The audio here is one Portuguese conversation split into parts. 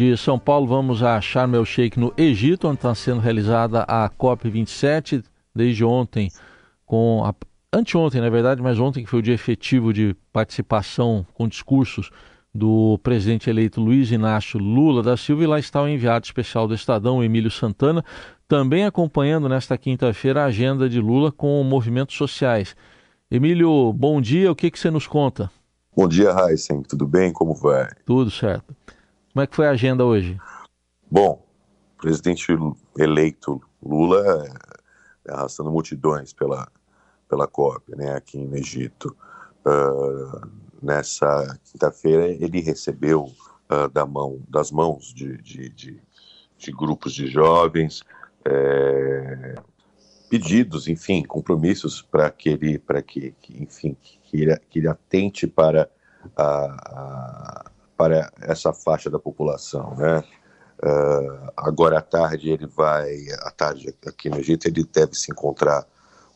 De São Paulo, vamos a Sharm el Sheikh, no Egito, onde está sendo realizada a COP27, desde ontem, com a, anteontem, na verdade, mas ontem que foi o dia efetivo de participação com discursos do presidente eleito Luiz Inácio Lula da Silva, e lá está o enviado especial do Estadão, Emílio Santana, também acompanhando nesta quinta-feira a agenda de Lula com movimentos sociais. Emílio, bom dia, o que, que você nos conta? Bom dia, Heisen, tudo bem? Como vai? Tudo certo. Como é que foi a agenda hoje? Bom, o presidente eleito Lula é, arrastando multidões pela, pela COP, né, aqui no Egito. Uh, nessa quinta-feira ele recebeu uh, da mão, das mãos de, de, de, de grupos de jovens é, pedidos, enfim, compromissos para que ele, para que, que, enfim, que ele, que ele atente para a, a, para essa faixa da população, né? Uh, agora à tarde ele vai, à tarde aqui no Egito, ele deve se encontrar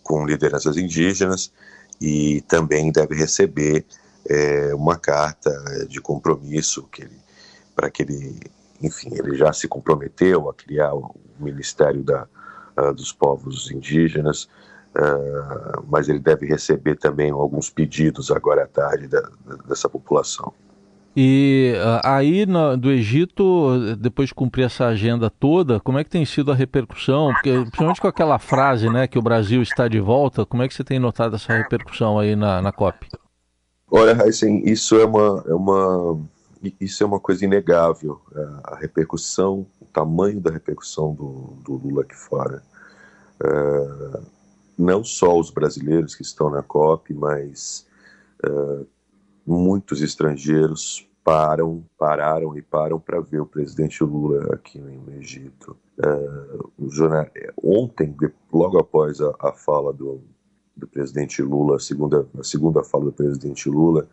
com lideranças indígenas e também deve receber é, uma carta de compromisso que ele, para que ele, enfim, ele já se comprometeu a criar o Ministério da, uh, dos Povos Indígenas, uh, mas ele deve receber também alguns pedidos agora à tarde da, dessa população. E uh, aí no, do Egito, depois de cumprir essa agenda toda, como é que tem sido a repercussão? Porque, principalmente com aquela frase, né, que o Brasil está de volta, como é que você tem notado essa repercussão aí na, na COP? Olha, Heisen, isso é uma, é uma, isso é uma coisa inegável. É, a repercussão, o tamanho da repercussão do, do Lula aqui fora. É, não só os brasileiros que estão na COP, mas é, muitos estrangeiros param, pararam e param para ver o presidente Lula aqui no Egito. Jornal... Ontem, logo após a, a fala do, do presidente Lula, a segunda, a segunda fala do presidente Lula,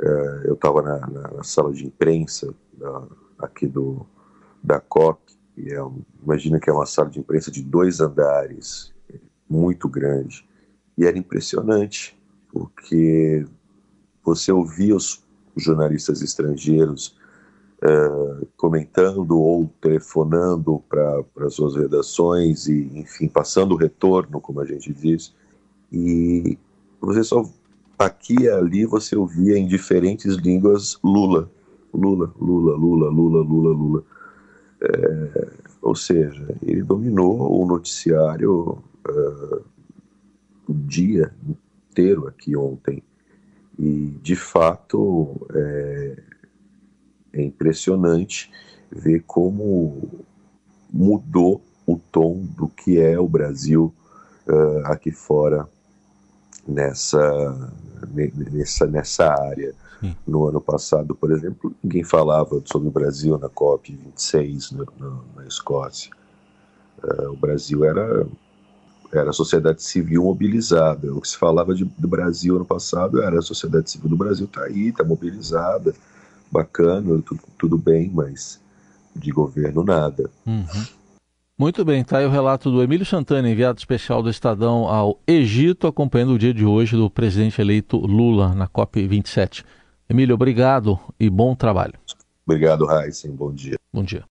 é, eu estava na, na, na, sala de imprensa aqui do, da COP, e é, imagina que é uma sala de imprensa de dois andares, muito grande, e era impressionante, porque você ouvia os jornalistas estrangeiros uh, comentando ou telefonando para as suas redações e, enfim, passando o retorno, como a gente diz, e você só aqui e ali você ouvia em diferentes línguas Lula, Lula, Lula, Lula, Lula, Lula, Lula. É, ou seja, ele dominou o noticiário uh, o dia inteiro aqui ontem. E, de fato, é, é impressionante ver como mudou o tom do que é o Brasil uh, aqui fora nessa, nessa, nessa área. Sim. No ano passado, por exemplo, ninguém falava sobre o Brasil na COP26 no, no, na Escócia. Uh, o Brasil era era a sociedade civil mobilizada. O que se falava de, do Brasil no passado era a sociedade civil do Brasil está aí, está mobilizada, bacana, tudo, tudo, bem, mas de governo nada. Uhum. Muito bem, tá aí o relato do Emílio Santana, enviado especial do Estadão ao Egito, acompanhando o dia de hoje do presidente eleito Lula na COP27. Emílio, obrigado e bom trabalho. Obrigado, Raíssen. Bom dia. Bom dia.